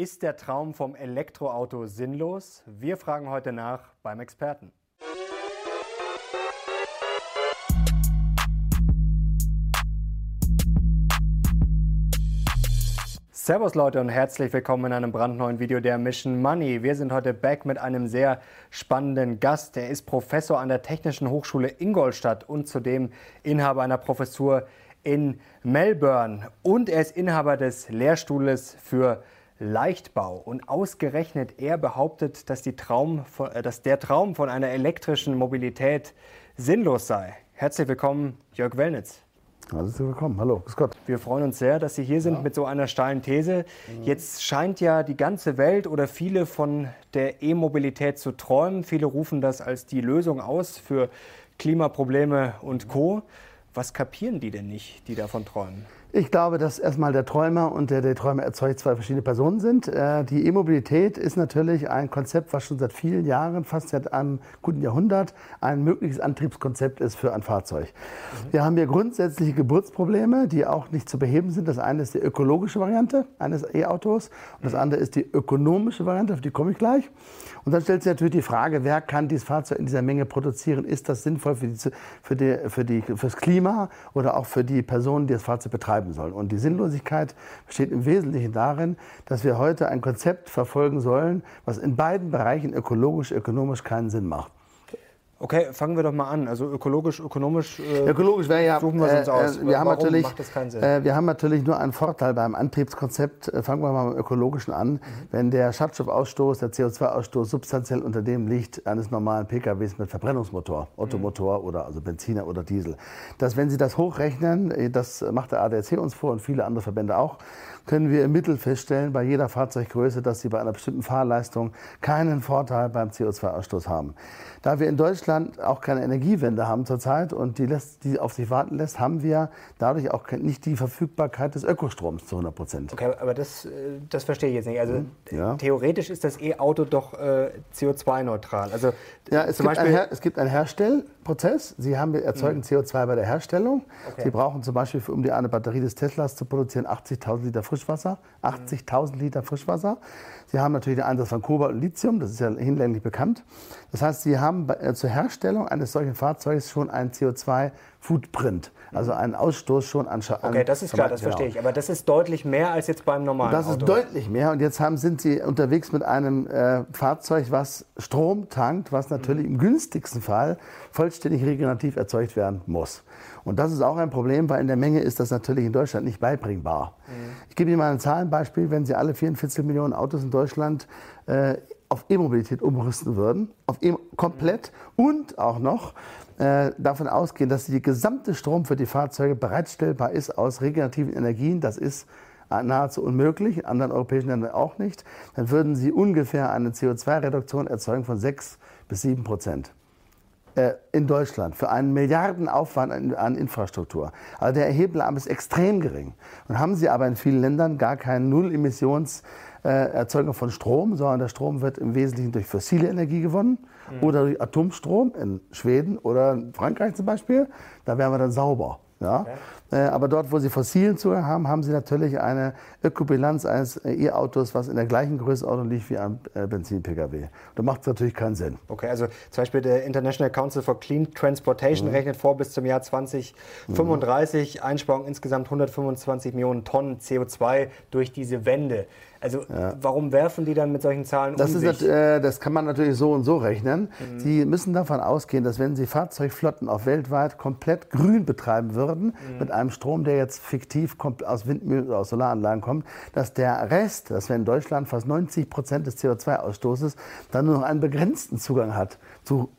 Ist der Traum vom Elektroauto sinnlos? Wir fragen heute nach beim Experten. Servus Leute und herzlich willkommen in einem brandneuen Video der Mission Money. Wir sind heute back mit einem sehr spannenden Gast. Er ist Professor an der Technischen Hochschule Ingolstadt und zudem Inhaber einer Professur in Melbourne. Und er ist Inhaber des Lehrstuhles für Leichtbau. Und ausgerechnet er behauptet, dass, Traum, äh, dass der Traum von einer elektrischen Mobilität sinnlos sei. Herzlich willkommen, Jörg Wellnitz. Herzlich willkommen. Hallo, grüß Gott. Wir freuen uns sehr, dass Sie hier sind ja. mit so einer steilen These. Jetzt scheint ja die ganze Welt oder viele von der E-Mobilität zu träumen. Viele rufen das als die Lösung aus für Klimaprobleme und Co. Was kapieren die denn nicht, die davon träumen? Ich glaube, dass erstmal der Träumer und der, der Träumer erzeugt zwei verschiedene Personen sind. Äh, die E-Mobilität ist natürlich ein Konzept, was schon seit vielen Jahren, fast seit einem guten Jahrhundert, ein mögliches Antriebskonzept ist für ein Fahrzeug. Mhm. Wir haben hier grundsätzliche Geburtsprobleme, die auch nicht zu beheben sind. Das eine ist die ökologische Variante eines E-Autos und das andere ist die ökonomische Variante, auf die komme ich gleich. Und dann stellt sich natürlich die Frage, wer kann dieses Fahrzeug in dieser Menge produzieren? Ist das sinnvoll für, die, für, die, für, die, für das Klima oder auch für die Personen, die das Fahrzeug betreiben sollen? Und die Sinnlosigkeit besteht im Wesentlichen darin, dass wir heute ein Konzept verfolgen sollen, was in beiden Bereichen ökologisch, ökonomisch keinen Sinn macht. Okay, fangen wir doch mal an. Also ökologisch, ökonomisch. Äh, ökologisch wäre ja. Suchen wir es uns äh, aus. Äh, wir, haben natürlich, macht das keinen Sinn? Äh, wir haben natürlich nur einen Vorteil beim Antriebskonzept. Äh, fangen wir mal mit dem ökologischen an. Mhm. Wenn der Schadstoffausstoß, der CO2-Ausstoß substanziell unter dem liegt eines normalen PKWs mit Verbrennungsmotor, Ottomotor mhm. oder also Benziner oder Diesel, dass wenn Sie das hochrechnen, das macht der ADAC uns vor und viele andere Verbände auch, können wir im Mittel feststellen, bei jeder Fahrzeuggröße, dass sie bei einer bestimmten Fahrleistung keinen Vorteil beim CO2-Ausstoß haben. Da wir in Deutschland auch keine Energiewende haben zurzeit und die, lässt, die auf sich warten lässt, haben wir dadurch auch nicht die Verfügbarkeit des Ökostroms zu 100 Prozent. Okay, aber das, äh, das verstehe ich jetzt nicht. Also hm, ja. theoretisch ist das E-Auto doch äh, CO2-neutral. Also ja, es, zum gibt Beispiel ein, es gibt einen Herstellprozess. Sie haben, erzeugen mhm. CO2 bei der Herstellung. Okay. Sie brauchen zum Beispiel, um die eine Batterie des Teslas zu produzieren, 80.000 Liter Frischwasser. 80.000 Liter Frischwasser. Sie haben natürlich den Einsatz von Kobalt und Lithium, das ist ja hinlänglich bekannt. Das heißt, Sie haben äh, zur Herstellung eines solchen Fahrzeugs schon einen CO2-Footprint, also einen Ausstoß schon an Schaden. Okay, das ist klar, das verstehe ich. Aber das ist deutlich mehr als jetzt beim normalen Das ist deutlich mehr. Und jetzt haben, sind Sie unterwegs mit einem äh, Fahrzeug, was Strom tankt, was natürlich mhm. im günstigsten Fall vollständig regenerativ erzeugt werden muss. Und das ist auch ein Problem, weil in der Menge ist das natürlich in Deutschland nicht beibringbar. Mhm. Ich gebe Ihnen mal ein Zahlenbeispiel. Wenn Sie alle 44 Millionen Autos in Deutschland äh, auf E-Mobilität umrüsten würden, auf e komplett und auch noch äh, davon ausgehen, dass die gesamte Strom für die Fahrzeuge bereitstellbar ist aus regenerativen Energien, das ist nahezu unmöglich, in anderen europäischen Ländern auch nicht, dann würden sie ungefähr eine CO2-Reduktion erzeugen von 6 bis 7 Prozent. Äh, in Deutschland für einen Milliardenaufwand an, Infrastruktur. Also der Erhebelarm ist extrem gering. Und haben sie aber in vielen Ländern gar keine Null-Emissions-Erzeugung von Strom, sondern der Strom wird im Wesentlichen durch fossile Energie gewonnen mhm. oder durch Atomstrom in Schweden oder in Frankreich zum Beispiel. Da wären wir dann sauber. Ja? Okay. Äh, aber dort, wo sie fossilen Zugang haben, haben sie natürlich eine Ökobilanz eines E-Autos, was in der gleichen Größenordnung liegt wie ein äh, Benzin-Pkw. Da macht es natürlich keinen Sinn. Okay, also zum Beispiel der International Council for Clean Transportation mhm. rechnet vor, bis zum Jahr 2035 mhm. Einsparung insgesamt 125 Millionen Tonnen CO2 durch diese Wende. Also ja. warum werfen die dann mit solchen Zahlen das um ist, äh, das kann man natürlich so und so rechnen. Mhm. Sie müssen davon ausgehen, dass wenn Sie Fahrzeugflotten auch weltweit komplett grün betreiben würden, mhm. mit einem Strom, der jetzt fiktiv aus Windmühlen oder aus Solaranlagen kommt, dass der Rest, dass wir in Deutschland fast 90 Prozent des CO2-Ausstoßes, dann nur noch einen begrenzten Zugang hat zu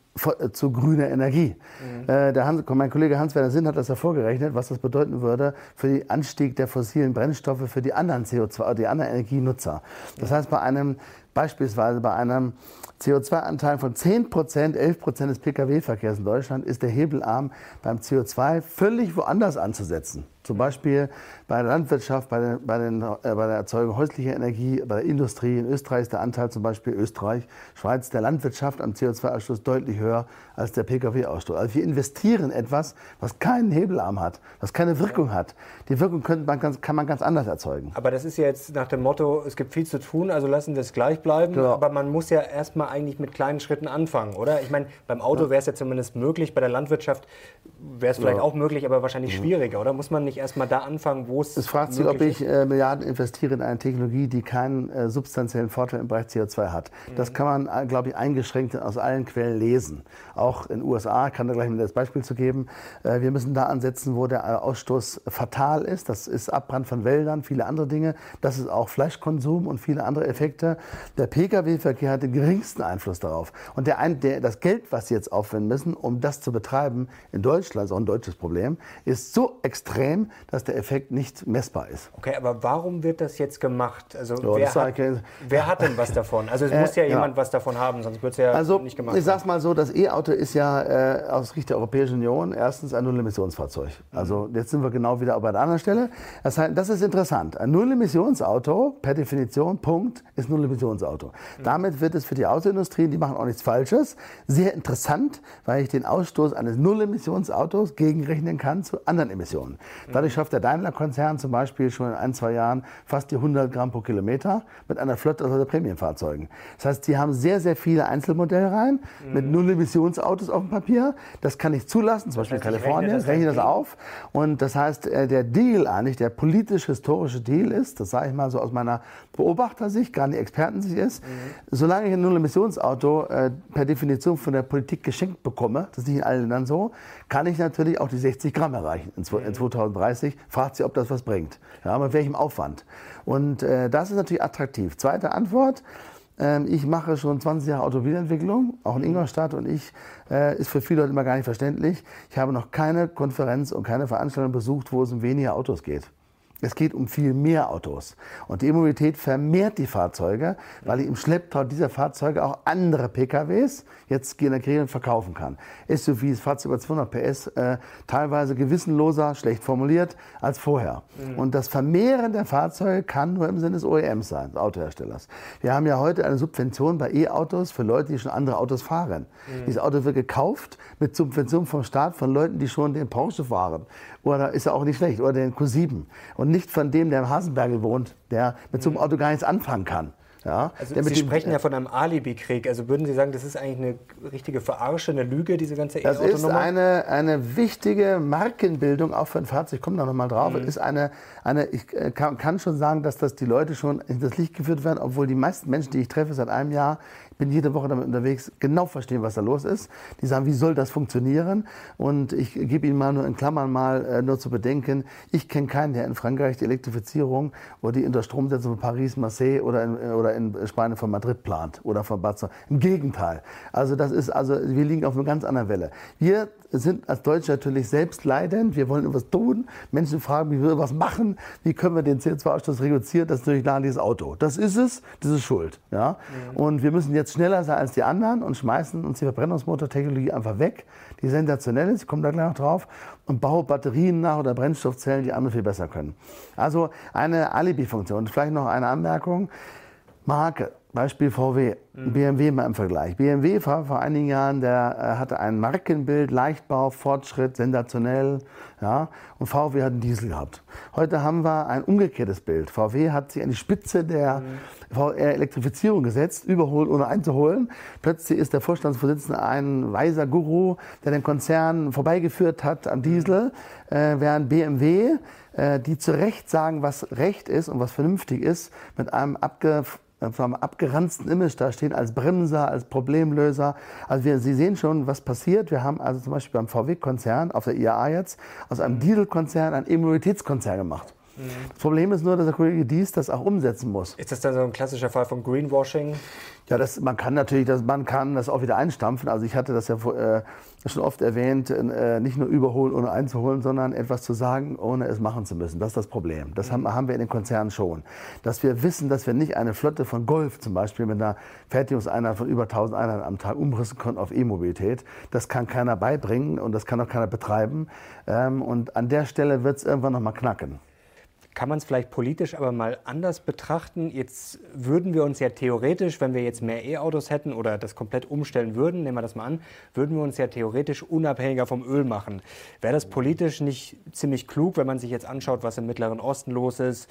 zu grüner Energie. Mhm. Äh, der Hans, mein Kollege Hans-Werner Sinn hat das ja vorgerechnet, was das bedeuten würde für den Anstieg der fossilen Brennstoffe für die anderen CO2, die anderen Energienutzer. Das heißt, bei einem Beispielsweise bei einem CO2-Anteil von 10 Prozent, 11 Prozent des Pkw-Verkehrs in Deutschland ist der Hebelarm beim CO2 völlig woanders anzusetzen. Zum Beispiel bei der Landwirtschaft, bei, den, bei, den, äh, bei, der Erzeugung häuslicher Energie, bei der Industrie. In Österreich ist der Anteil zum Beispiel Österreich, Schweiz der Landwirtschaft am CO2-Ausstoß deutlich höher als der Pkw-Ausstoß. Also wir investieren etwas, was keinen Hebelarm hat, was keine Wirkung hat. Die Wirkung man ganz, kann man ganz anders erzeugen. Aber das ist ja jetzt nach dem Motto, es gibt viel zu tun, also lassen wir es gleich bleiben. Genau. Aber man muss ja erstmal eigentlich mit kleinen Schritten anfangen, oder? Ich meine, beim Auto wäre es ja zumindest möglich, bei der Landwirtschaft wäre es vielleicht ja. auch möglich, aber wahrscheinlich mhm. schwieriger, oder? Muss man nicht erstmal da anfangen, wo es. Es fragt sich, ob ich äh, Milliarden investiere in eine Technologie, die keinen äh, substanziellen Vorteil im Bereich CO2 hat. Mhm. Das kann man, äh, glaube ich, eingeschränkt aus allen Quellen lesen. Auch in den USA, kann da gleich mal das Beispiel zu geben. Äh, wir müssen da ansetzen, wo der äh, Ausstoß fatal ist. Das ist Abbrand von Wäldern, viele andere Dinge. Das ist auch Fleischkonsum und viele andere Effekte. Der Pkw-Verkehr hat den geringsten Einfluss darauf. Und der, der, das Geld, was sie jetzt aufwenden müssen, um das zu betreiben, in Deutschland, ist auch ein deutsches Problem, ist so extrem, dass der Effekt nicht messbar ist. Okay, aber warum wird das jetzt gemacht? Also so, wer, hat, wer, hat, denn was davon? Also es äh, muss ja jemand ja. was davon haben, sonst wird es ja also, nicht gemacht. Ich sag's mal so, das E-Auto ist ja äh, aus Sicht der Europäischen Union erstens ein Null-Emissionsfahrzeug. Also jetzt sind wir genau wieder bei der anderen Stelle. Das, heißt, das ist interessant. Ein Null-Emissionsauto per Definition, Punkt, ist Null-Emissionsauto. Mhm. Damit wird es für die Autoindustrie, die machen auch nichts Falsches, sehr interessant, weil ich den Ausstoß eines Null-Emissionsautos gegenrechnen kann zu anderen Emissionen. Dadurch schafft der Daimler-Konzern zum Beispiel schon in ein, zwei Jahren fast die 100 Gramm pro Kilometer mit einer Flotte aus Prämienfahrzeugen. Das heißt, sie haben sehr, sehr viele Einzelmodelle rein mhm. mit Null-Emissionsautos auf dem Papier. Das kann ich zulassen, zum Beispiel in Kalifornien, rechne, rechne das auf. Und das heißt, äh, der Deal eigentlich, der politisch-historische Deal ist, das sage ich mal so aus meiner Beobachtersicht, gar nicht Expertensicht ist, mhm. solange ich ein Null-Emissionsauto äh, per Definition von der Politik geschenkt bekomme, das ist nicht in allen Ländern so, kann ich natürlich auch die 60 Gramm erreichen in, in 2030. Fragt sie, ob das was bringt. Ja, mit welchem Aufwand. Und äh, das ist natürlich attraktiv. Zweite Antwort. Ähm, ich mache schon 20 Jahre Automobilentwicklung, auch in Ingolstadt, und ich, äh, ist für viele Leute immer gar nicht verständlich. Ich habe noch keine Konferenz und keine Veranstaltung besucht, wo es um weniger Autos geht. Es geht um viel mehr Autos. Und die E-Mobilität vermehrt die Fahrzeuge, weil ich im Schlepptau dieser Fahrzeuge auch andere PKWs jetzt generieren und verkaufen kann. SUVs, Fahrzeuge über 200 PS, äh, teilweise gewissenloser, schlecht formuliert, als vorher. Mhm. Und das Vermehren der Fahrzeuge kann nur im Sinne des OEMs sein, des Autoherstellers. Wir haben ja heute eine Subvention bei E-Autos für Leute, die schon andere Autos fahren. Mhm. Dieses Auto wird gekauft mit Subvention vom Staat von Leuten, die schon den Porsche fahren. Oder ist ja auch nicht schlecht, oder den Q7. Und nicht von dem, der im Hasenbergel wohnt, der mit so einem mhm. Auto gar nichts anfangen kann. Ja, also Sie sprechen ja von einem Alibi-Krieg. Also würden Sie sagen, das ist eigentlich eine richtige Verarsche, eine Lüge, diese ganze e Das ist eine, eine wichtige Markenbildung, auch für ein Fahrzeug, ich komme da nochmal drauf, mhm. ist eine, eine, ich äh, kann, kann, schon sagen, dass das die Leute schon in das Licht geführt werden, obwohl die meisten Menschen, die ich treffe seit einem Jahr, bin jede Woche damit unterwegs, genau verstehen, was da los ist. Die sagen, wie soll das funktionieren? Und ich gebe Ihnen mal nur in Klammern mal äh, nur zu bedenken, ich kenne keinen, der in Frankreich die Elektrifizierung oder die Unterstromsetzung von Paris, Marseille oder in, oder in Spanien von Madrid plant oder von Barcelona. Im Gegenteil. Also das ist, also wir liegen auf einer ganz anderen Welle. Wir sind als Deutsche natürlich selbst leidend. Wir wollen etwas tun. Menschen fragen, wie wir was machen. Wie können wir den CO2-Ausstoß reduzieren? Das ist natürlich klar dieses Auto. Das ist es. Das ist Schuld. Ja? Mhm. Und wir müssen jetzt schneller sein als die anderen und schmeißen uns die Verbrennungsmotortechnologie einfach weg, die sensationell ist, ich komme da gleich noch drauf, und baue Batterien nach oder Brennstoffzellen, die andere viel besser können. Also eine Alibi-Funktion. Vielleicht noch eine Anmerkung. Marke. Beispiel VW, mhm. BMW mal im Vergleich. BMW war vor einigen Jahren, der äh, hatte ein Markenbild, Leichtbau, Fortschritt, sensationell, ja, und VW hat einen Diesel gehabt. Heute haben wir ein umgekehrtes Bild. VW hat sich an die Spitze der mhm. VR-Elektrifizierung gesetzt, überholt ohne einzuholen. Plötzlich ist der Vorstandsvorsitzende ein weiser Guru, der den Konzern vorbeigeführt hat am Diesel, mhm. äh, während BMW, äh, die zu Recht sagen, was Recht ist und was vernünftig ist, mit einem abge vom abgeranzten Image da stehen als Bremser, als Problemlöser. Also wir, Sie sehen schon, was passiert. Wir haben also zum Beispiel beim VW-Konzern auf der IAA jetzt aus einem Dieselkonzern einen E-Mobilitätskonzern gemacht. Mhm. Das Problem ist nur, dass der Kollege Dies das auch umsetzen muss. Ist das dann so ein klassischer Fall von Greenwashing? Ja, das, man kann natürlich, das, man kann das auch wieder einstampfen. Also ich hatte das ja äh, schon oft erwähnt, äh, nicht nur überholen, ohne einzuholen, sondern etwas zu sagen, ohne es machen zu müssen. Das ist das Problem. Das haben, haben wir in den Konzernen schon. Dass wir wissen, dass wir nicht eine Flotte von Golf zum Beispiel mit einer Fertigungseinheit von über 1000 Einheiten am Tag umrüsten können auf E-Mobilität. Das kann keiner beibringen und das kann auch keiner betreiben. Ähm, und an der Stelle wird es irgendwann nochmal knacken. Kann man es vielleicht politisch aber mal anders betrachten? Jetzt würden wir uns ja theoretisch, wenn wir jetzt mehr E-Autos hätten oder das komplett umstellen würden, nehmen wir das mal an, würden wir uns ja theoretisch unabhängiger vom Öl machen. Wäre das politisch nicht ziemlich klug, wenn man sich jetzt anschaut, was im Mittleren Osten los ist?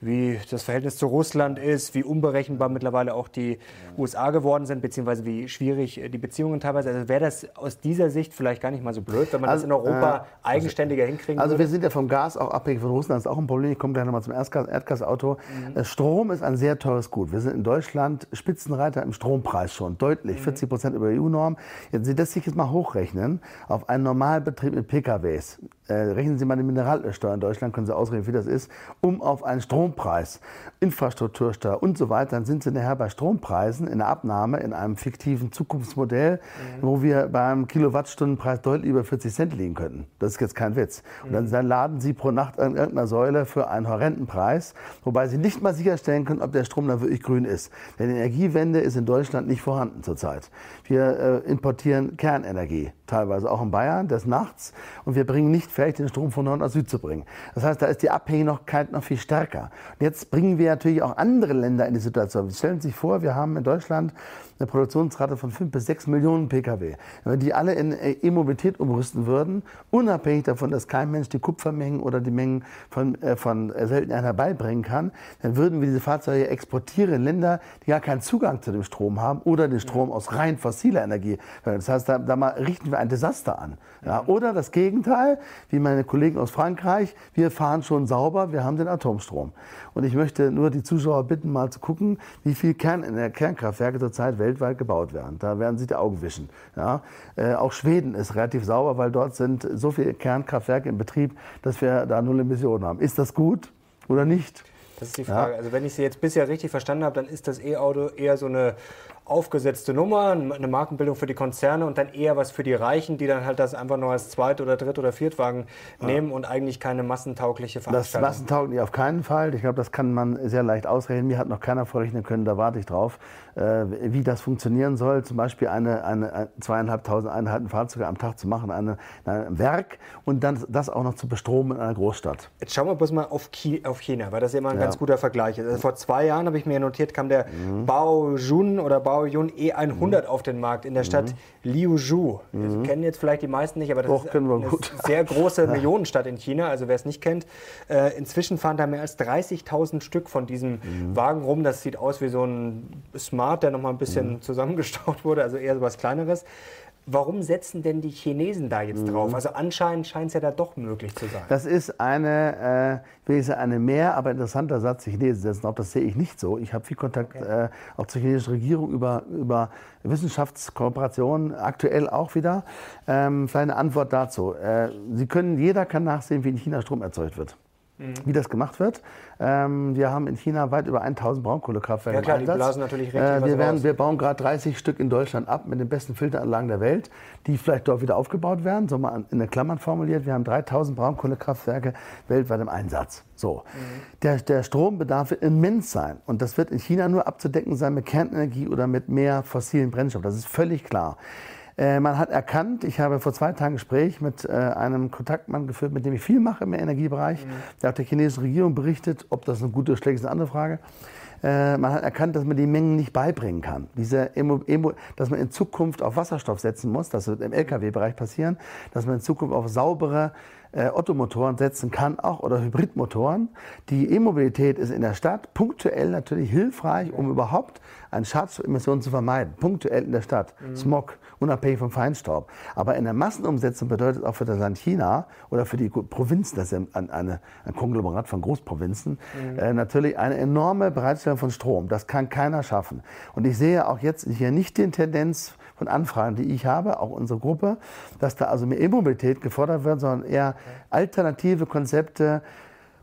Wie das Verhältnis zu Russland ist, wie unberechenbar mittlerweile auch die USA geworden sind, beziehungsweise wie schwierig die Beziehungen teilweise. Also wäre das aus dieser Sicht vielleicht gar nicht mal so blöd, wenn man also, das in Europa äh, eigenständiger hinkriegen also würde? Also wir sind ja vom Gas auch abhängig von Russland, das ist auch ein Problem. Ich komme gleich nochmal zum Erdgas, Erdgasauto. Mhm. Äh, Strom ist ein sehr teures Gut. Wir sind in Deutschland Spitzenreiter im Strompreis schon, deutlich, mhm. 40 Prozent über EU-Norm. Jetzt Sie das sich jetzt mal hochrechnen auf einen Normalbetrieb mit PKWs. Äh, rechnen Sie mal die Mineralsteuer in Deutschland, können Sie ausrechnen, wie das ist, um auf einen Strom Strompreis, Infrastruktursteuer und so weiter, dann sind sie nachher bei Strompreisen in der Abnahme in einem fiktiven Zukunftsmodell, mhm. wo wir beim Kilowattstundenpreis deutlich über 40 Cent liegen könnten. Das ist jetzt kein Witz. Und dann, dann laden sie pro Nacht an irgendeiner Säule für einen horrenden Preis, wobei sie nicht mal sicherstellen können, ob der Strom dann wirklich grün ist. Denn die Energiewende ist in Deutschland nicht vorhanden zurzeit. Wir äh, importieren Kernenergie, teilweise auch in Bayern, des Nachts, und wir bringen nicht fähig, den Strom von Nord nach Süd zu bringen. Das heißt, da ist die Abhängigkeit noch viel stärker. Und jetzt bringen wir natürlich auch andere Länder in die Situation. Stellen Sie sich vor, wir haben in Deutschland eine Produktionsrate von 5 bis 6 Millionen Pkw. Wenn die alle in äh, E-Mobilität umrüsten würden, unabhängig davon, dass kein Mensch die Kupfermengen oder die Mengen von, äh, von äh, Seltenheit herbeibringen kann, dann würden wir diese Fahrzeuge exportieren in Länder, die gar keinen Zugang zu dem Strom haben oder den Strom aus rein fossiler Energie. Das heißt, da, da mal richten wir ein Desaster an. Ja, oder das Gegenteil, wie meine Kollegen aus Frankreich, wir fahren schon sauber, wir haben den Atomstrom. Und ich möchte nur die Zuschauer bitten, mal zu gucken, wie viel Kern, Kernkraftwerke zurzeit weltweit gebaut werden. Da werden sie die Augen wischen. Ja? Äh, auch Schweden ist relativ sauber, weil dort sind so viele Kernkraftwerke in Betrieb, dass wir da null Emissionen haben. Ist das gut oder nicht? Das ist die Frage. Ja. Also wenn ich Sie jetzt bisher richtig verstanden habe, dann ist das E-Auto eher so eine aufgesetzte Nummer, eine Markenbildung für die Konzerne und dann eher was für die Reichen, die dann halt das einfach nur als Zweit- oder Dritt- oder Viertwagen ja. nehmen und eigentlich keine massentaugliche Veranstaltung. Das massentauglich auf keinen Fall. Ich glaube, das kann man sehr leicht ausrechnen. Mir hat noch keiner vorrechnen können, da warte ich drauf, wie das funktionieren soll. Zum Beispiel eine, eine zweieinhalbtausend Einheiten Fahrzeuge am Tag zu machen, eine, einem Werk und dann das auch noch zu bestromen in einer Großstadt. Jetzt schauen wir bloß mal auf, China, weil das ja immer ein ja. ganz guter Vergleich ist. Also vor zwei Jahren habe ich mir notiert, kam der mhm. Bao Jun oder Bao Baoyun E100 mhm. auf den Markt in der Stadt mhm. Liuzhou. Mhm. kennen jetzt vielleicht die meisten nicht, aber das Doch, ist eine sehr große Millionenstadt in China. Also wer es nicht kennt, äh, inzwischen fahren da mehr als 30.000 Stück von diesem mhm. Wagen rum. Das sieht aus wie so ein Smart, der noch mal ein bisschen mhm. zusammengestaut wurde, also eher so was Kleineres. Warum setzen denn die Chinesen da jetzt mhm. drauf? Also anscheinend scheint es ja da doch möglich zu sein. Das ist eine, äh, will ich sagen, eine mehr, aber interessanter Satz. Die Chinesen setzen drauf. Das sehe ich nicht so. Ich habe viel Kontakt okay. äh, auch zur chinesischen Regierung über, über Wissenschaftskooperationen, aktuell auch wieder. Ähm, vielleicht eine Antwort dazu. Äh, Sie können, jeder kann nachsehen, wie in China Strom erzeugt wird mhm. wie das gemacht wird. Ähm, wir haben in China weit über 1000 Braunkohlekraftwerke ja, klar, im Einsatz. Die blasen natürlich richtig äh, wir, werden, wir bauen gerade 30 Stück in Deutschland ab mit den besten Filteranlagen der Welt, die vielleicht dort wieder aufgebaut werden. So mal in den Klammern formuliert. Wir haben 3000 Braunkohlekraftwerke weltweit im Einsatz. So. Mhm. Der, der Strombedarf wird immens sein. Und das wird in China nur abzudecken sein mit Kernenergie oder mit mehr fossilen Brennstoffen. Das ist völlig klar. Äh, man hat erkannt, ich habe vor zwei Tagen ein Gespräch mit äh, einem Kontaktmann geführt, mit dem ich viel mache im Energiebereich. Mhm. Der hat der chinesischen Regierung berichtet, ob das eine gute oder schlechte ist eine andere Frage. Äh, man hat erkannt, dass man die Mengen nicht beibringen kann. Diese Emo, Emo, dass man in Zukunft auf Wasserstoff setzen muss, das wird im Lkw-Bereich passieren, dass man in Zukunft auf saubere äh, Ottomotoren setzen kann, auch oder Hybridmotoren. Die E-Mobilität ist in der Stadt punktuell natürlich hilfreich, um überhaupt eine Schadstoffelmission zu vermeiden. Punktuell in der Stadt. Mhm. Smog, unabhängig vom Feinstaub. Aber in der Massenumsetzung bedeutet auch für das Land China oder für die Provinzen, das ist ein, eine, ein Konglomerat von Großprovinzen, mhm. äh, natürlich eine enorme Bereitstellung von Strom. Das kann keiner schaffen. Und ich sehe auch jetzt hier nicht die Tendenz von Anfragen, die ich habe, auch unsere Gruppe, dass da also mehr E-Mobilität gefordert wird, sondern eher alternative Konzepte,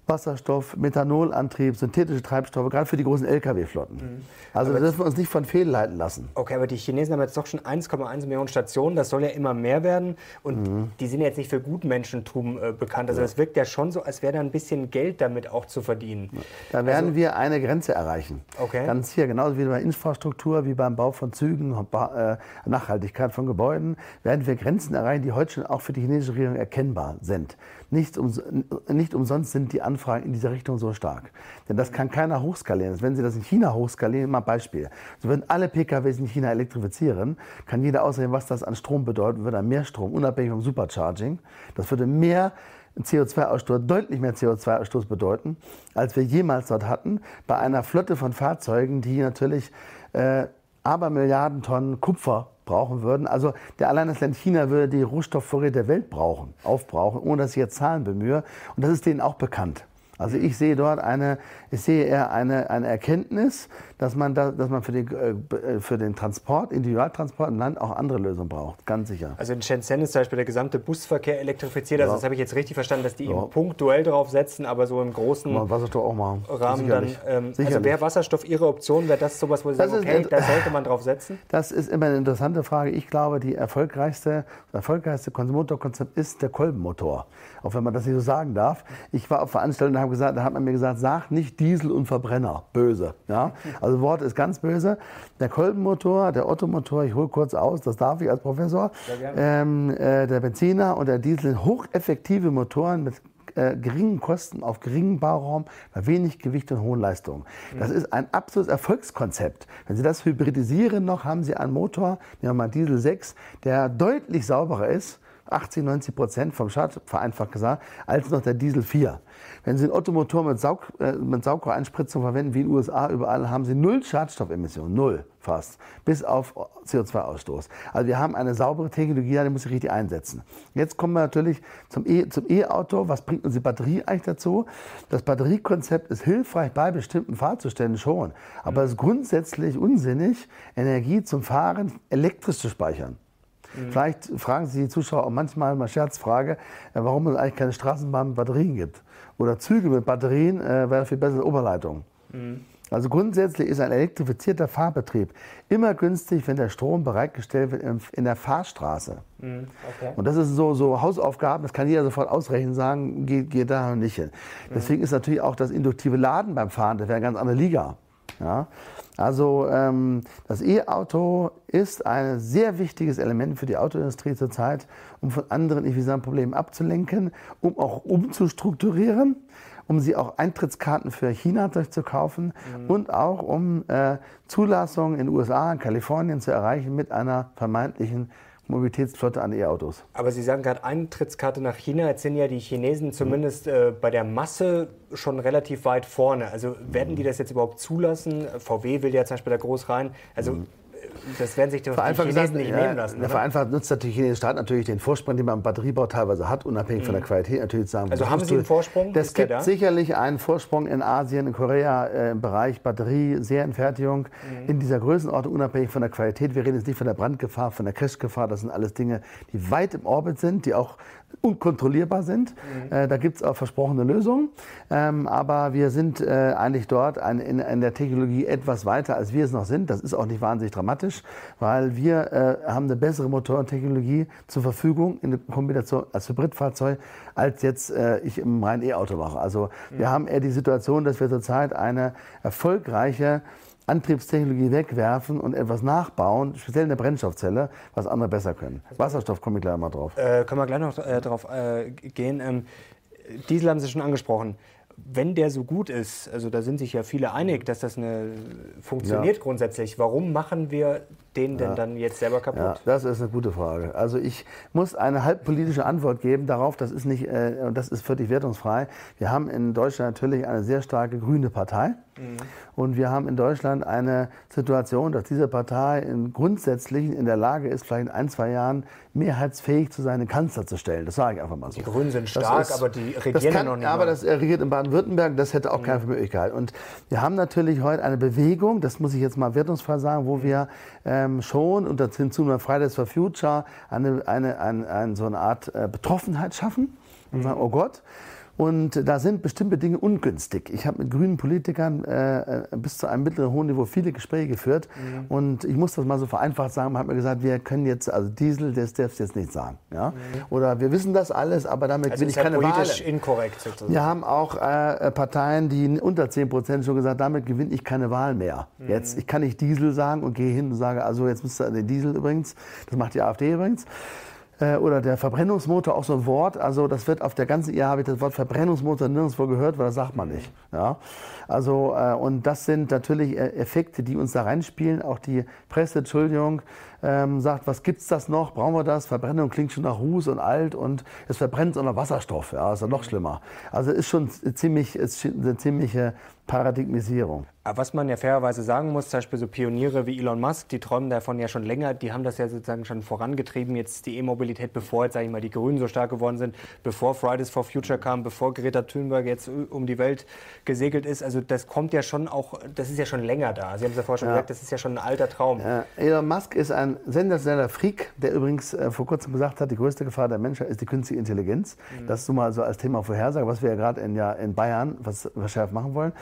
Wasserstoff, Methanolantrieb, synthetische Treibstoffe, gerade für die großen Lkw-Flotten. Mhm. Also da dürfen wir uns nicht von fehlleiten lassen. Okay, aber die Chinesen haben jetzt doch schon 1,1 Millionen Stationen, das soll ja immer mehr werden und mhm. die sind jetzt nicht für Gutmenschentum äh, bekannt. Also es wirkt ja schon so, als wäre da ein bisschen Geld damit auch zu verdienen. Da werden also, wir eine Grenze erreichen. Okay. Ganz hier, genauso wie bei Infrastruktur, wie beim Bau von Zügen, äh, Nachhaltigkeit von Gebäuden, werden wir Grenzen erreichen, die heute schon auch für die chinesische Regierung erkennbar sind. Nicht, um, nicht umsonst sind die Anfragen in dieser Richtung so stark. Denn das kann keiner hochskalieren. Wenn Sie das in China hochskalieren, mal Beispiel. So würden alle PKWs in China elektrifizieren, kann jeder ausrechnen, was das an Strom bedeutet, würde mehr Strom, unabhängig vom Supercharging. Das würde mehr CO2-Ausstoß, deutlich mehr CO2-Ausstoß bedeuten, als wir jemals dort hatten, bei einer Flotte von Fahrzeugen, die natürlich äh, aber Milliarden Tonnen Kupfer brauchen würden. Also der allein das Land China würde die Rohstoffvorräte der Welt brauchen, aufbrauchen, ohne dass ich jetzt Zahlen bemühe. Und das ist denen auch bekannt. Also ich sehe dort eine, ich sehe eher eine, eine Erkenntnis, dass man, da, dass man für, die, äh, für den Transport, Individualtransport im Land auch andere Lösungen braucht, ganz sicher. Also in Shenzhen ist zum Beispiel der gesamte Busverkehr elektrifiziert. Also ja. das habe ich jetzt richtig verstanden, dass die ja. eben punktuell drauf setzen, aber so im großen Wasserstoff auch machen. Rahmen Sicherlich. dann. Ähm, also wäre Wasserstoff Ihre Option? Wäre das sowas, wo Sie das sagen, okay, da sollte man drauf setzen? Das ist immer eine interessante Frage. Ich glaube, die erfolgreichste, das erfolgreichste Motorkonzept ist der Kolbenmotor. Auch wenn man das nicht so sagen darf. Ich war auf Veranstaltungen und habe gesagt, da hat man mir gesagt, sag nicht Diesel und Verbrenner. Böse. Ja? Also Wort ist ganz böse. Der Kolbenmotor, der Ottomotor, ich hole kurz aus, das darf ich als Professor. Ähm, äh, der Benziner und der Diesel sind hocheffektive Motoren mit äh, geringen Kosten auf geringem Bauraum, bei wenig Gewicht und hohen Leistungen. Das ist ein absolutes Erfolgskonzept. Wenn Sie das hybridisieren noch, haben Sie einen Motor, nehmen wir mal Diesel 6, der deutlich sauberer ist 80, 90 Prozent vom Schad, vereinfacht gesagt, als noch der Diesel 4. Wenn Sie einen Ottomotor mit, Saug, äh, mit Saugrohreinspritzung verwenden, wie in den USA überall, haben Sie null Schadstoffemissionen, null fast, bis auf CO2-Ausstoß. Also wir haben eine saubere Technologie, die muss ich richtig einsetzen. Jetzt kommen wir natürlich zum E-Auto. E Was bringt uns die Batterie eigentlich dazu? Das Batteriekonzept ist hilfreich bei bestimmten Fahrzuständen schon, aber es ist grundsätzlich unsinnig, Energie zum Fahren elektrisch zu speichern. Mhm. Vielleicht fragen sich die Zuschauer auch manchmal mal Scherzfrage, äh, warum es eigentlich keine Straßenbahn mit Batterien gibt. Oder Züge mit Batterien äh, wäre viel bessere Oberleitung. Mhm. Also grundsätzlich ist ein elektrifizierter Fahrbetrieb immer günstig, wenn der Strom bereitgestellt wird in der Fahrstraße. Mhm, okay. Und das ist so, so Hausaufgaben, das kann jeder sofort ausrechnen, sagen, geht, geht da nicht hin. Mhm. Deswegen ist natürlich auch das induktive Laden beim Fahren, das wäre eine ganz andere Liga. Ja? Also ähm, das E-Auto ist ein sehr wichtiges Element für die Autoindustrie zurzeit, um von anderen Effizienzproblemen abzulenken, um auch umzustrukturieren, um sie auch Eintrittskarten für China durchzukaufen mhm. und auch um äh, Zulassungen in den USA, in Kalifornien zu erreichen mit einer vermeintlichen Mobilitätsflotte an E-Autos. Aber Sie sagen gerade Eintrittskarte nach China. Jetzt sind ja die Chinesen zumindest äh, bei der Masse schon relativ weit vorne. Also werden die das jetzt überhaupt zulassen? VW will ja zum Beispiel da groß rein. Also mhm das werden sich die Chinesen gesagt, nicht ja, nehmen lassen. Ja, vereinfacht nutzt der chinesische Staat natürlich den Vorsprung, den man im Batteriebau teilweise hat, unabhängig mhm. von der mhm. Qualität natürlich sagen. Also haben Sie einen Vorsprung? Es gibt da? sicherlich einen Vorsprung in Asien, in Korea äh, im Bereich Batterie, Serienfertigung mhm. in dieser Größenordnung, unabhängig von der Qualität. Wir reden jetzt nicht von der Brandgefahr, von der Crashgefahr. Das sind alles Dinge, die weit im Orbit sind, die auch unkontrollierbar sind. Mhm. Äh, da gibt es auch versprochene Lösungen. Ähm, aber wir sind äh, eigentlich dort ein, in, in, der Technologie etwas weiter, als wir es noch sind. Das ist auch nicht wahnsinnig dramatisch, weil wir äh, haben eine bessere Motorentechnologie zur Verfügung in Kombination als Hybridfahrzeug, als jetzt äh, ich im reinen E-Auto mache. Also mhm. wir haben eher die Situation, dass wir zurzeit eine erfolgreiche Antriebstechnologie wegwerfen und etwas nachbauen, speziell in der Brennstoffzelle, was andere besser können. Wasserstoff komme ich gleich mal drauf. Äh, können wir gleich noch äh, drauf äh, gehen. Ähm, Diesel haben Sie schon angesprochen. Wenn der so gut ist, also da sind sich ja viele einig, dass das eine, funktioniert ja. grundsätzlich, warum machen wir den denn ja. dann jetzt selber kaputt? Ja, das ist eine gute Frage. Also ich muss eine halbpolitische Antwort geben darauf, das ist nicht, äh, das ist völlig wertungsfrei. Wir haben in Deutschland natürlich eine sehr starke grüne Partei. Mhm. Und wir haben in Deutschland eine Situation, dass diese Partei in grundsätzlich in der Lage ist, vielleicht in ein, zwei Jahren mehrheitsfähig zu sein, einen Kanzler zu stellen. Das sage ich einfach mal so. Die Grünen sind stark, ist, aber die regieren kann, noch nicht. Aber mal. das regiert in Baden-Württemberg, das hätte auch mhm. keine Möglichkeit. Und wir haben natürlich heute eine Bewegung, das muss ich jetzt mal wertungsfrei sagen, wo wir ähm, schon und hinzu mal Fridays for Future eine, eine, eine, eine, so eine Art äh, Betroffenheit schaffen und sagen, oh Gott, Und da sind bestimmte Dinge ungünstig. Ich habe mit grünen Politikern äh, bis zu einem mittleren hohen Niveau viele Gespräche geführt. Mhm. Und ich muss das mal so vereinfacht sagen, man hat mir gesagt, wir können jetzt, also Diesel, das darfst du jetzt nicht sagen. Ja? Mhm. Oder wir wissen das alles, aber damit also will ich halt keine politisch Wahlen. inkorrekt sozusagen. Wir haben auch äh, Parteien, die unter 10 Prozent schon gesagt, damit gewinne ich keine Wahl mehr. Mhm. Jetzt, ich kann nicht Diesel sagen und gehe hin und sage, also jetzt müsst ihr den Diesel übrigens, das macht die AfD übrigens. Äh, oder der Verbrennungsmotor, auch so ein Wort. Also das wird auf der ganzen Jahr habe ich das Wort Verbrennungsmotor nirgendwo gehört, weil das sagt man nicht. Ja? Also äh, und das sind natürlich äh, Effekte, die uns da reinspielen. Auch die Presse, Entschuldigung, ähm, sagt, was gibt's das noch? Brauchen wir das? Verbrennung klingt schon nach Ruß und alt und es verbrennt so nach Wasserstoff. Ja, ist ja noch schlimmer. Also ist schon ziemlich, ist eine ziemliche Paradigmisierung. Was man ja fairerweise sagen muss, zum Beispiel so Pioniere wie Elon Musk, die träumen davon ja schon länger, die haben das ja sozusagen schon vorangetrieben, jetzt die E-Mobilität, bevor jetzt, sage ich mal, die Grünen so stark geworden sind, bevor Fridays for Future kam, bevor Greta Thunberg jetzt um die Welt gesegelt ist. Also das kommt ja schon auch, das ist ja schon länger da. Sie haben es ja vorher schon ja. gesagt, das ist ja schon ein alter Traum. Ja. Elon Musk ist ein sensationeller Freak, der übrigens äh, vor kurzem gesagt hat, die größte Gefahr der Menschheit ist die künstliche Intelligenz. Mhm. Das ist so mal so als Thema Vorhersage, was wir ja gerade in, ja, in Bayern was verschärft machen wollen.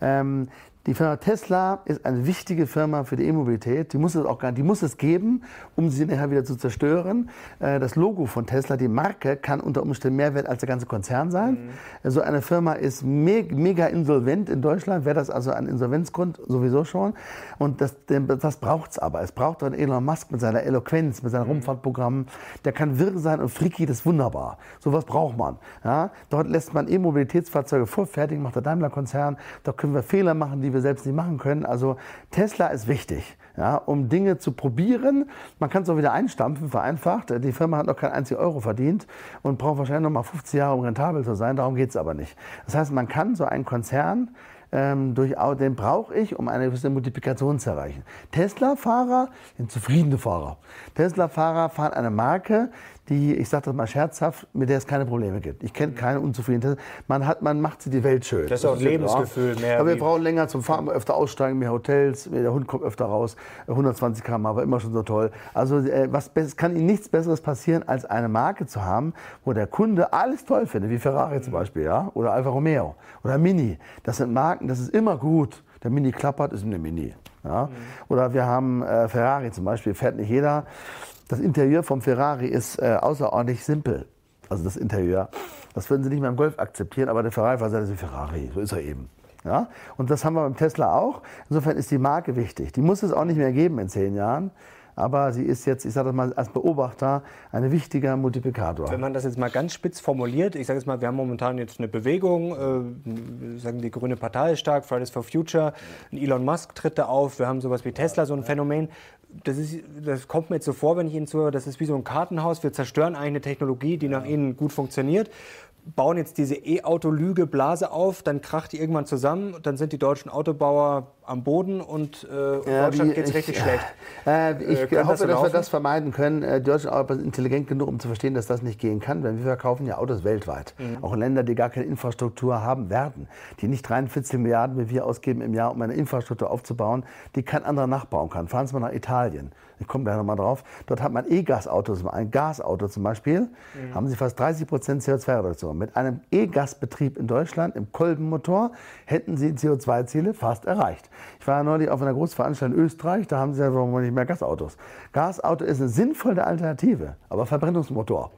Ähm, die Firma Tesla ist eine wichtige Firma für die E-Mobilität. Die muss es auch gar, die muss es geben, um sie nachher wieder zu zerstören. Äh, das Logo von Tesla, die Marke, kann unter Umständen mehr wert als der ganze Konzern sein. Mhm. So eine Firma ist me mega insolvent in Deutschland. Wäre das also ein Insolvenzgrund sowieso schon. Und das, das braucht es aber. Es braucht einen Elon Musk mit seiner Eloquenz, mit seinen mhm. Rumfahrtprogrammen. Der kann wirr sein und freaky, das ist wunderbar. Sowas braucht man. Ja? Dort lässt man E-Mobilitätsfahrzeuge vorfertigen, macht der Daimler-Konzern. Da können wir Fehler machen, die wir selbst nicht machen können. Also Tesla ist wichtig, ja, um Dinge zu probieren. Man kann es auch wieder einstampfen, vereinfacht. Die Firma hat noch keinen einzigen Euro verdient und braucht wahrscheinlich noch mal 50 Jahre, um rentabel zu sein. Darum geht es aber nicht. Das heißt, man kann so einen Konzern ähm, durchaus, den brauche ich, um eine gewisse Multiplikation zu erreichen. Tesla-Fahrer sind zufriedene Fahrer. Tesla-Fahrer fahren eine Marke, die, ich sage das mal scherzhaft, mit der es keine Probleme gibt. Ich kenne keine Unzufriedenheit. Man, hat, man macht sie die Welt schön. Das ist auch ein Lebensgefühl. Mehr aber wir brauchen länger zum Fahren, öfter aussteigen, mehr Hotels, der Hund kommt öfter raus. 120 km war immer schon so toll. Also äh, was, kann Ihnen nichts Besseres passieren, als eine Marke zu haben, wo der Kunde alles toll findet, wie Ferrari zum Beispiel, ja? oder Alfa Romeo oder Mini. Das sind Marken, das ist immer gut. Der Mini klappert, ist eine Mini. Ja? Mhm. Oder wir haben äh, Ferrari zum Beispiel, fährt nicht jeder. Das Interieur vom Ferrari ist äh, außerordentlich simpel. Also das Interieur. Das würden Sie nicht mehr im Golf akzeptieren, aber der sagt, das ist Ferrari. So ist er eben. Ja? Und das haben wir beim Tesla auch. Insofern ist die Marke wichtig. Die muss es auch nicht mehr geben in zehn Jahren. Aber sie ist jetzt, ich sage das mal als Beobachter, ein wichtiger Multiplikator. Wenn man das jetzt mal ganz spitz formuliert, ich sage jetzt mal, wir haben momentan jetzt eine Bewegung, äh, sagen die Grüne Partei ist stark, Fridays for Future, Elon Musk tritt da auf, wir haben sowas wie Tesla, so ein Phänomen das, ist, das kommt mir jetzt so vor, wenn ich Ihnen zuhöre, das ist wie so ein Kartenhaus. Wir zerstören eigentlich eine Technologie, die nach innen gut funktioniert bauen jetzt diese E-Auto-Lüge-Blase auf, dann kracht die irgendwann zusammen, dann sind die deutschen Autobauer am Boden und äh, ja, Deutschland geht es richtig schlecht. Äh, ich äh, hoffe, das dass wir das vermeiden können. Äh, die deutschen Autobauer sind intelligent genug, um zu verstehen, dass das nicht gehen kann, denn wir verkaufen ja Autos weltweit. Mhm. Auch in Ländern, die gar keine Infrastruktur haben werden, die nicht 43 Milliarden wie wir ausgeben im Jahr, um eine Infrastruktur aufzubauen, die kein anderer nachbauen kann. Fahren Sie mal nach Italien ich komme gleich nochmal drauf, dort hat man E-Gasautos, ein Gasauto zum Beispiel, mhm. haben sie fast 30 Prozent CO2-Reduktion. Mit einem E-Gasbetrieb in Deutschland, im Kolbenmotor, hätten sie CO2-Ziele fast erreicht. Ich war neulich auf einer Großveranstaltung in Österreich, da haben sie ja warum nicht mehr Gasautos. Gasauto ist eine sinnvolle Alternative, aber Verbrennungsmotor.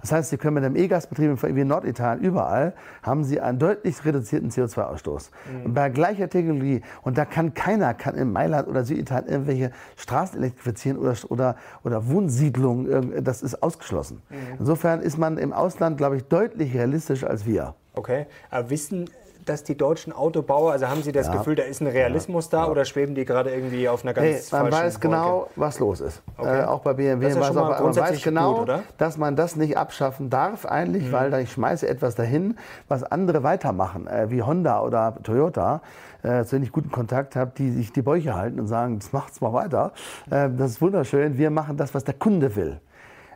Das heißt, Sie können mit einem E-Gasbetrieb wie in Norditalien überall, haben Sie einen deutlich reduzierten CO2-Ausstoß. Mhm. Bei gleicher Technologie, und da kann keiner, kann in Mailand oder Süditalien irgendwelche Straßen elektrifizieren oder, oder, oder Wohnsiedlungen, das ist ausgeschlossen. Mhm. Insofern ist man im Ausland, glaube ich, deutlich realistischer als wir. Okay, aber wissen dass die deutschen Autobauer, also haben Sie das ja. Gefühl, da ist ein Realismus ja. da oder schweben die gerade irgendwie auf einer ganz hey, man falschen Man weiß genau, was los ist. Okay. Äh, auch bei BMW. Das ist ja auch, man weiß genau, gut, dass man das nicht abschaffen darf eigentlich, mhm. weil ich schmeiße etwas dahin, was andere weitermachen, äh, wie Honda oder Toyota, äh, zu denen ich guten Kontakt habe, die sich die Bäuche halten und sagen, das macht's mal weiter. Äh, das ist wunderschön. Wir machen das, was der Kunde will.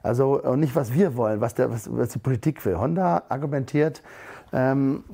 Also und nicht, was wir wollen, was, der, was, was die Politik will. Honda argumentiert, ähm,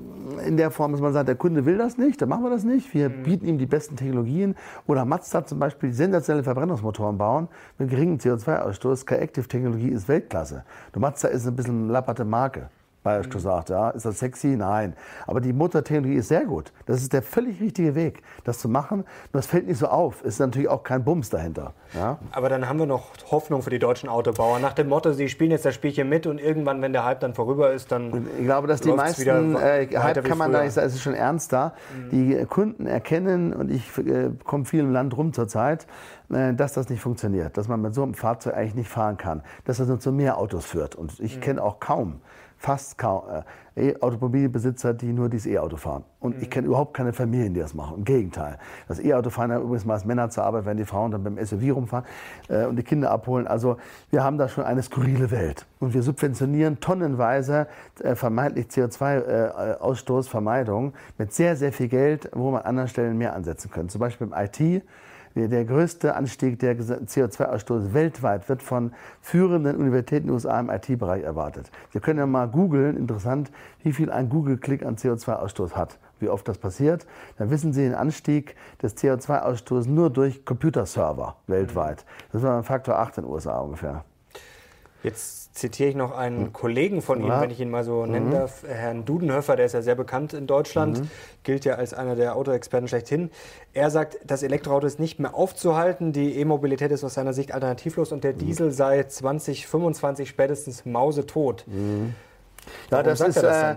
in der Form, dass man sagt, der Kunde will das nicht, dann machen wir das nicht. Wir mhm. bieten ihm die besten Technologien. Oder Mazda zum Beispiel sensationelle Verbrennungsmotoren bauen mit geringem CO2-Ausstoß. K-Active-Technologie ist Weltklasse. Du, Mazda ist ein bisschen lapperte Marke. Bayerisch mhm. gesagt. Ja. Ist das sexy? Nein. Aber die Motortechnologie ist sehr gut. Das ist der völlig richtige Weg, das zu machen. Das fällt nicht so auf. Ist natürlich auch kein Bums dahinter. Ja. Aber dann haben wir noch Hoffnung für die deutschen Autobauer. Nach dem Motto, sie spielen jetzt das Spielchen mit und irgendwann, wenn der Hype dann vorüber ist, dann. Ich glaube, dass die meisten äh, Hype kann man da nicht sagen, es ist schon ernster. Mhm. Die Kunden erkennen, und ich äh, komme viel im Land rum zurzeit, äh, dass das nicht funktioniert, dass man mit so einem Fahrzeug eigentlich nicht fahren kann, dass das nur zu mehr Autos führt. Und ich mhm. kenne auch kaum fast kaum äh, e Automobilbesitzer, die nur dieses E-Auto fahren. Und mhm. ich kenne überhaupt keine Familien, die das machen. Im Gegenteil. Das E-Auto fahren ja übrigens meist Männer zur Arbeit, wenn die Frauen dann beim SUV rumfahren äh, und die Kinder abholen. Also wir haben da schon eine skurrile Welt. Und wir subventionieren tonnenweise äh, vermeintlich CO2-Ausstoßvermeidung äh, mit sehr, sehr viel Geld, wo man an anderen Stellen mehr ansetzen könnte. Zum Beispiel im IT der größte Anstieg der CO2-Ausstoß weltweit wird von führenden Universitäten in den USA im IT-Bereich erwartet. Sie können ja mal googeln, interessant, wie viel ein Google-Klick an CO2-Ausstoß hat, wie oft das passiert. Dann wissen Sie den Anstieg des CO2-Ausstoßes nur durch Computerserver weltweit. Das war ein Faktor 8 in den USA ungefähr. Jetzt zitiere ich noch einen mhm. Kollegen von Ihnen, ja. wenn ich ihn mal so nennen mhm. darf, Herrn Dudenhöfer, der ist ja sehr bekannt in Deutschland, mhm. gilt ja als einer der Autoexperten schlechthin. Er sagt, das Elektroauto ist nicht mehr aufzuhalten, die E-Mobilität ist aus seiner Sicht alternativlos und der mhm. Diesel sei 2025 spätestens mausetot. Mhm. Ja, das ist, das äh,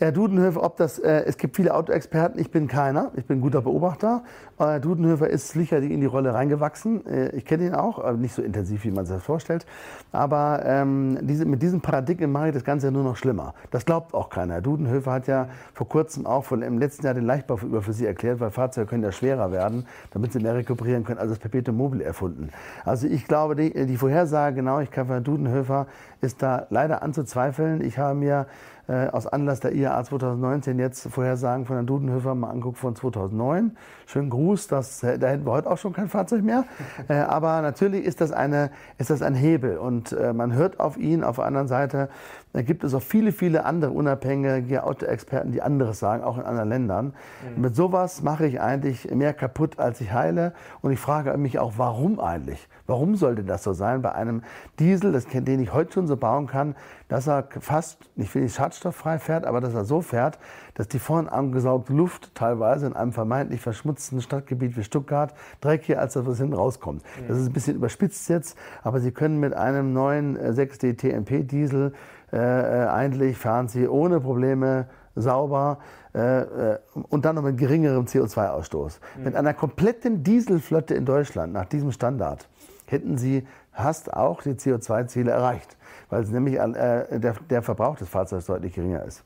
Herr Dudenhöfer, ob das, äh, es gibt viele Autoexperten, ich bin keiner, ich bin ein guter Beobachter. Herr Dudenhöfer ist sicherlich in die Rolle reingewachsen. Äh, ich kenne ihn auch, aber nicht so intensiv, wie man sich das vorstellt. Aber ähm, diese, mit diesem Paradigmen mache ich das Ganze ja nur noch schlimmer. Das glaubt auch keiner. Herr Dudenhöfer hat ja vor kurzem auch von, im letzten Jahr den Leichtbau für Sie erklärt, weil Fahrzeuge können ja schwerer werden, damit sie mehr rekuperieren können, also das Perpetuum mobile erfunden. Also ich glaube, die, die Vorhersagegenauigkeit von Herrn Dudenhöfer ist da leider anzuzweifeln. Ich habe mir äh, aus Anlass der IAA 2019 jetzt Vorhersagen von Herrn Dudenhöfer mal anguckt von 2009. Schönen Gruß, das, äh, da hätten wir heute auch schon kein Fahrzeug mehr. äh, aber natürlich ist das, eine, ist das ein Hebel und äh, man hört auf ihn. Auf der anderen Seite gibt es auch viele, viele andere unabhängige Autoexperten, die anderes sagen, auch in anderen Ländern. Mhm. Mit sowas mache ich eigentlich mehr kaputt, als ich heile. Und ich frage mich auch, warum eigentlich? Warum sollte das so sein bei einem Diesel, das, den ich heute schon so bauen kann, dass er fast, ich will nicht schadstofffrei fährt, aber dass er so fährt, dass die vorn angesaugte Luft teilweise in einem vermeintlich verschmutzten Stadtgebiet wie Stuttgart dreckiger als das, was hinten rauskommt. Mhm. Das ist ein bisschen überspitzt jetzt, aber Sie können mit einem neuen 6D äh, TMP Diesel äh, äh, eigentlich fahren Sie ohne Probleme sauber äh, äh, und dann noch mit geringerem CO2-Ausstoß. Mhm. Mit einer kompletten Dieselflotte in Deutschland nach diesem Standard hätten Sie fast auch die CO2-Ziele erreicht weil nämlich äh, der, der, Verbrauch des Fahrzeugs deutlich geringer ist.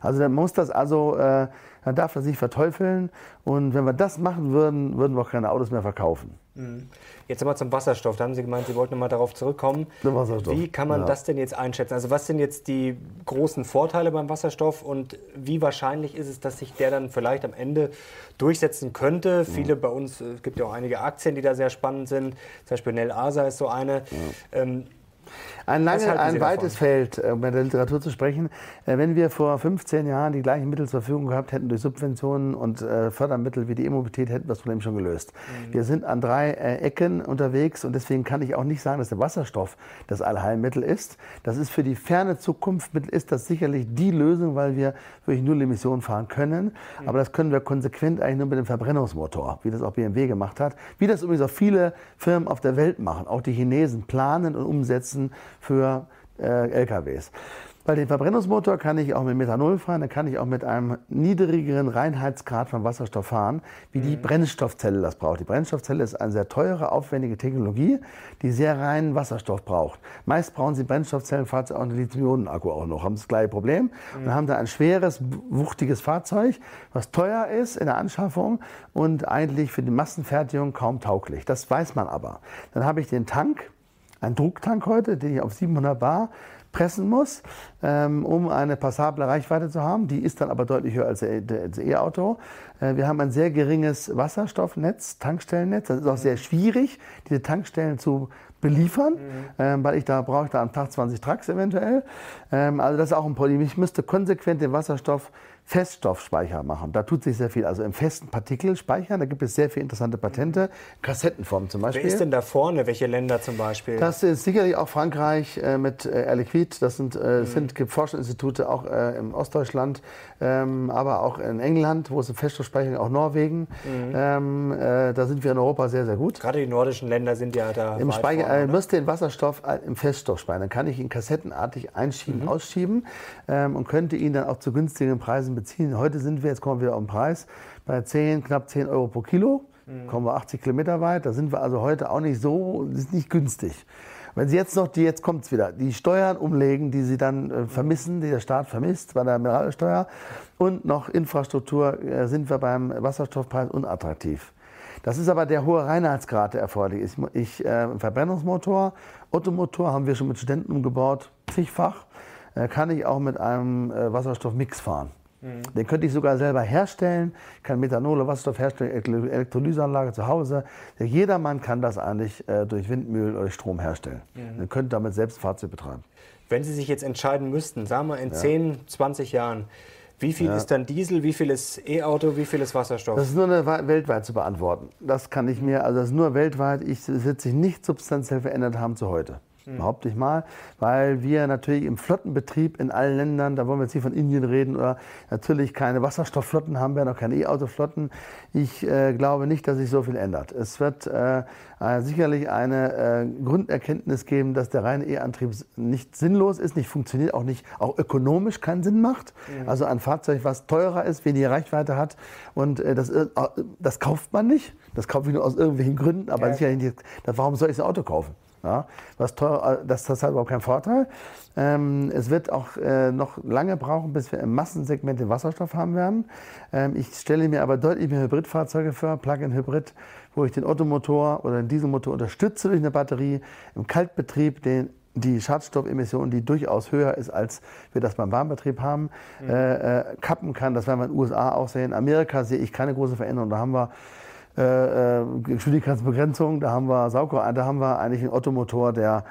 Also dann muss das also, äh, dann darf er sich verteufeln und wenn wir das machen würden, würden wir auch keine Autos mehr verkaufen. Mhm. Jetzt aber zum Wasserstoff. Da haben Sie gemeint, Sie wollten nochmal darauf zurückkommen. Wie kann man ja. das denn jetzt einschätzen? Also was sind jetzt die großen Vorteile beim Wasserstoff und wie wahrscheinlich ist es, dass sich der dann vielleicht am Ende durchsetzen könnte? Mhm. Viele bei uns, es gibt ja auch einige Aktien, die da sehr spannend sind. Zum Beispiel Nel Asa ist so eine. Ja. Ähm, ein, lange, ein weites davon? Feld, um äh, mit der Literatur zu sprechen. Äh, wenn wir vor 15 Jahren die gleichen Mittel zur Verfügung gehabt hätten durch Subventionen und äh, Fördermittel wie die E-Mobilität, hätten wir das Problem schon gelöst. Mhm. Wir sind an drei Ecken unterwegs und deswegen kann ich auch nicht sagen, dass der Wasserstoff das Allheilmittel ist. Das ist für die ferne Zukunft ist das sicherlich die Lösung, weil wir wirklich null Emissionen fahren können. Mhm. Aber das können wir konsequent eigentlich nur mit dem Verbrennungsmotor, wie das auch BMW gemacht hat. Wie das übrigens auch viele Firmen auf der Welt machen. Auch die Chinesen planen und umsetzen für äh, LKWs. Weil den Verbrennungsmotor kann ich auch mit Methanol fahren, dann kann ich auch mit einem niedrigeren Reinheitsgrad von Wasserstoff fahren, wie die mhm. Brennstoffzelle das braucht. Die Brennstoffzelle ist eine sehr teure, aufwendige Technologie, die sehr reinen Wasserstoff braucht. Meist brauchen Sie Brennstoffzellenfahrzeuge auch einen Lithium-Ionen-Akku auch noch, haben das gleiche Problem. Mhm. Dann haben Sie ein schweres, wuchtiges Fahrzeug, was teuer ist in der Anschaffung und eigentlich für die Massenfertigung kaum tauglich. Das weiß man aber. Dann habe ich den Tank, ein Drucktank heute, den ich auf 700 Bar pressen muss, ähm, um eine passable Reichweite zu haben. Die ist dann aber deutlich höher als das E-Auto. Äh, wir haben ein sehr geringes Wasserstoffnetz, Tankstellennetz. Das ist auch sehr schwierig, diese Tankstellen zu beliefern, mhm. ähm, weil ich da brauche ich da am Tag 20 Trucks eventuell. Ähm, also das ist auch ein Problem. Ich müsste konsequent den Wasserstoff Feststoffspeicher machen. Da tut sich sehr viel. Also im festen Partikelspeicher, da gibt es sehr viele interessante Patente. Kassettenform zum Beispiel. Wer ist denn da vorne? Welche Länder zum Beispiel? Das ist sicherlich auch Frankreich äh, mit äh, Air Liquide. Das sind, äh, mhm. sind gibt Forschungsinstitute auch äh, im Ostdeutschland, ähm, aber auch in England, wo es im Feststoffspeicher, auch Norwegen. Mhm. Ähm, äh, da sind wir in Europa sehr, sehr gut. Gerade die nordischen Länder sind ja da. Im Speicher vorne, äh, müsst den Wasserstoff im Feststoff speichern. Dann kann ich ihn kassettenartig einschieben, mhm. ausschieben ähm, und könnte ihn dann auch zu günstigen Preisen beziehen. Heute sind wir, jetzt kommen wir wieder auf den Preis, bei 10, knapp 10 Euro pro Kilo. Mhm. Kommen wir 80 Kilometer weit. Da sind wir also heute auch nicht so, das ist nicht günstig. Wenn Sie jetzt noch, die, jetzt kommt es wieder, die Steuern umlegen, die Sie dann äh, vermissen, die der Staat vermisst bei der Mineralsteuer und noch Infrastruktur, äh, sind wir beim Wasserstoffpreis unattraktiv. Das ist aber der hohe Reinheitsgrad, der erforderlich ist. Ich, äh, Verbrennungsmotor, Ottomotor haben wir schon mit Studenten umgebaut, zigfach. Äh, kann ich auch mit einem äh, Wasserstoffmix fahren. Mhm. Den könnte ich sogar selber herstellen, kann Methanol oder Wasserstoff herstellen, Elektrolyseanlage zu Hause. Jedermann kann das eigentlich äh, durch Windmühlen oder Strom herstellen. Mhm. Man könnte damit selbst Fahrzeug betreiben. Wenn Sie sich jetzt entscheiden müssten, sagen wir in ja. 10, 20 Jahren, wie viel ja. ist dann Diesel, wie viel ist E-Auto, wie viel ist Wasserstoff? Das ist nur weltweit zu beantworten. Das kann ich mir, also das ist nur weltweit. Ich, es wird sich nicht substanziell verändert haben zu heute mhm. behaupte ich mal, weil wir natürlich im Flottenbetrieb in allen Ländern, da wollen wir jetzt nicht von Indien reden, oder natürlich keine Wasserstoffflotten haben, wir noch keine E-Autoflotten. Ich äh, glaube nicht, dass sich so viel ändert. Es wird äh, äh, sicherlich eine äh, Grunderkenntnis geben, dass der reine E-Antrieb nicht sinnlos ist, nicht funktioniert, auch nicht, auch ökonomisch keinen Sinn macht. Mhm. Also ein Fahrzeug, was teurer ist, weniger Reichweite hat und äh, das, äh, das kauft man nicht. Das kaufe ich nur aus irgendwelchen Gründen, aber ja. sicherlich nicht, warum soll ich das Auto kaufen? Ja, was teuer, das, das hat überhaupt keinen Vorteil. Ähm, es wird auch äh, noch lange brauchen, bis wir im Massensegment den Wasserstoff haben werden. Ähm, ich stelle mir aber deutlich mehr Hybridfahrzeuge vor, Plug-in-Hybrid, wo ich den Ottomotor oder den Dieselmotor unterstütze durch eine Batterie, im Kaltbetrieb den die Schadstoffemission, die durchaus höher ist, als wir das beim Warmbetrieb haben, mhm. äh, äh, kappen kann. Das werden wir in den USA auch sehen. In Amerika sehe ich keine große Veränderung. Da haben wir äh, äh, Geschwindigkeitsbegrenzung, da haben wir Sauko, da haben wir eigentlich einen Ottomotor, der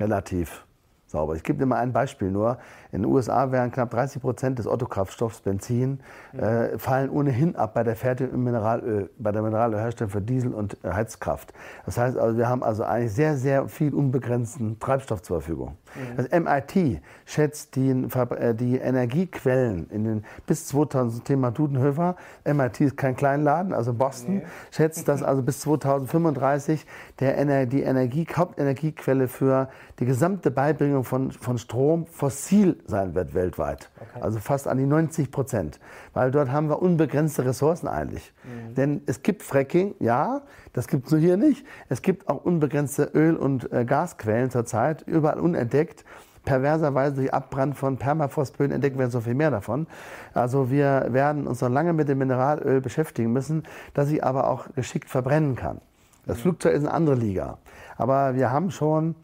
relativ sauber. Ich gebe dir mal ein Beispiel nur. In den USA wären knapp 30 Prozent des Autokraftstoffs Benzin äh, fallen ohnehin ab bei der Fertigung im Mineralöl, bei der Mineralölherstellung für Diesel und äh, Heizkraft. Das heißt also, wir haben also eigentlich sehr, sehr viel unbegrenzten Treibstoff zur Verfügung. Mhm. Das MIT schätzt die, äh, die Energiequellen in den bis 2000 Thema Dudenhöfer. MIT ist kein Kleinladen, also Boston nee. schätzt, dass also bis 2035 der, die Energie, Hauptenergiequelle für die gesamte Beibringung von, von Strom fossil sein wird weltweit. Okay. Also fast an die 90 Prozent. Weil dort haben wir unbegrenzte Ressourcen eigentlich. Mhm. Denn es gibt Fracking, ja, das gibt es nur hier nicht. Es gibt auch unbegrenzte Öl- und äh, Gasquellen zurzeit, überall unentdeckt perverserweise durch Abbrand von Permafrostböden entdecken wir so viel mehr davon. Also wir werden uns noch lange mit dem Mineralöl beschäftigen müssen, das sich aber auch geschickt verbrennen kann. Das mhm. Flugzeug ist eine andere Liga. Aber wir haben schon,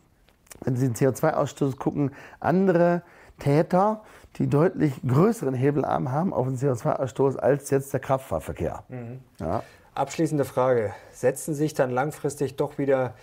wenn Sie den CO2-Ausstoß gucken, andere Täter, die deutlich größeren Hebelarm haben auf den CO2-Ausstoß als jetzt der Kraftfahrverkehr. Mhm. Ja. Abschließende Frage. Setzen sich dann langfristig doch wieder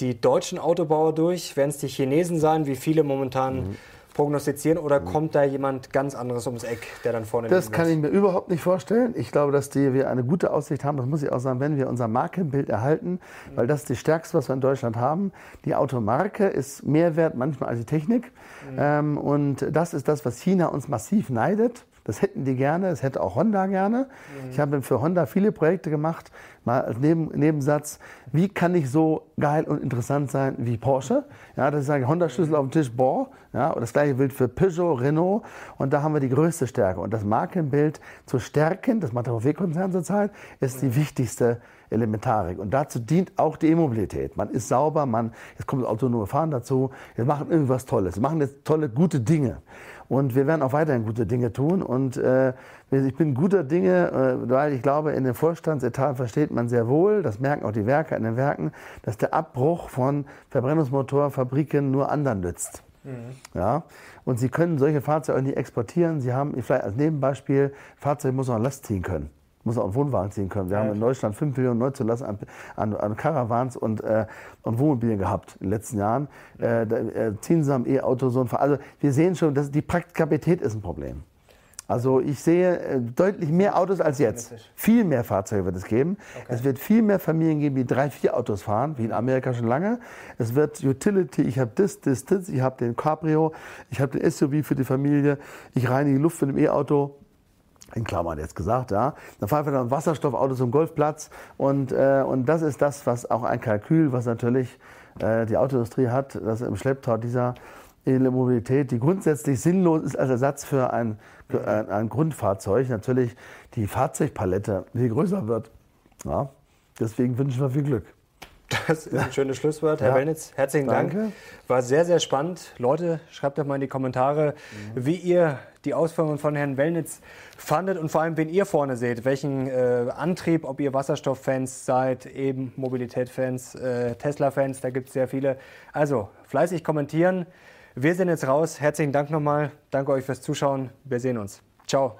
die deutschen Autobauer durch? Werden es die Chinesen sein, wie viele momentan mhm prognostizieren oder kommt da jemand ganz anderes ums Eck, der dann vorne Das kann ich mir überhaupt nicht vorstellen. Ich glaube, dass die, wir eine gute Aussicht haben, das muss ich auch sagen, wenn wir unser Markenbild erhalten, weil das ist die stärkste, was wir in Deutschland haben. Die Automarke ist mehr wert manchmal als die Technik. Mhm. Ähm, und das ist das, was China uns massiv neidet. Das hätten die gerne, das hätte auch Honda gerne. Mhm. Ich habe für Honda viele Projekte gemacht, mal als Neben, Nebensatz, wie kann ich so geil und interessant sein wie Porsche? Ja, das ist ein Honda-Schlüssel auf dem Tisch, boah. Ja, und das gleiche gilt für Peugeot, Renault. Und da haben wir die größte Stärke. Und das Markenbild zu stärken, das macht der VW-Konzern zurzeit, ist die wichtigste Elementarik. Und dazu dient auch die E-Mobilität. Man ist sauber, man, jetzt kommt das autonome Fahren dazu, wir machen irgendwas Tolles, wir machen jetzt tolle, gute Dinge. Und wir werden auch weiterhin gute Dinge tun. Und äh, ich bin guter Dinge, äh, weil ich glaube, in den Vorstandsetaten versteht man sehr wohl, das merken auch die Werke in den Werken, dass der Abbruch von Verbrennungsmotorfabriken nur anderen nützt. Mhm. Ja? Und sie können solche Fahrzeuge nicht exportieren. Sie haben vielleicht als Nebenbeispiel, Fahrzeug muss auch Last ziehen können muss auch einen Wohnwagen ziehen können. Wir ja. haben in Deutschland 5 Millionen Neuzulassen an, an, an Caravans und, äh, und Wohnmobilen gehabt in den letzten Jahren. Äh, da, äh, ziehen sie am E-Auto so ein Fall. Also wir sehen schon, dass die Praktikabilität ist ein Problem. Also ich sehe äh, deutlich mehr Autos als jetzt. Viel mehr Fahrzeuge wird es geben. Okay. Es wird viel mehr Familien geben, die drei, vier Autos fahren, wie in Amerika schon lange. Es wird Utility, ich habe das, das, das, ich habe den Cabrio, ich habe den SUV für die Familie, ich reinige Luft für ein E-Auto in Klammern jetzt gesagt, ja. Dann fahren wir dann Wasserstoffautos zum Golfplatz und, äh, und das ist das, was auch ein Kalkül, was natürlich äh, die Autoindustrie hat, dass im Schlepptau dieser Mobilität, die grundsätzlich sinnlos ist als Ersatz für ein, für ein, ein Grundfahrzeug, natürlich die Fahrzeugpalette viel größer wird. Ja, deswegen wünschen wir viel Glück. Das ist ein schönes Schlusswort. Herr ja. Wellnitz, herzlichen Danke. Dank. War sehr, sehr spannend. Leute, schreibt doch mal in die Kommentare, mhm. wie ihr die Ausführungen von Herrn Wellnitz fandet und vor allem, wen ihr vorne seht, welchen äh, Antrieb, ob ihr Wasserstofffans seid, eben Mobilitätfans, äh, Tesla-Fans, da gibt es sehr viele. Also fleißig kommentieren. Wir sind jetzt raus. Herzlichen Dank nochmal. Danke euch fürs Zuschauen. Wir sehen uns. Ciao.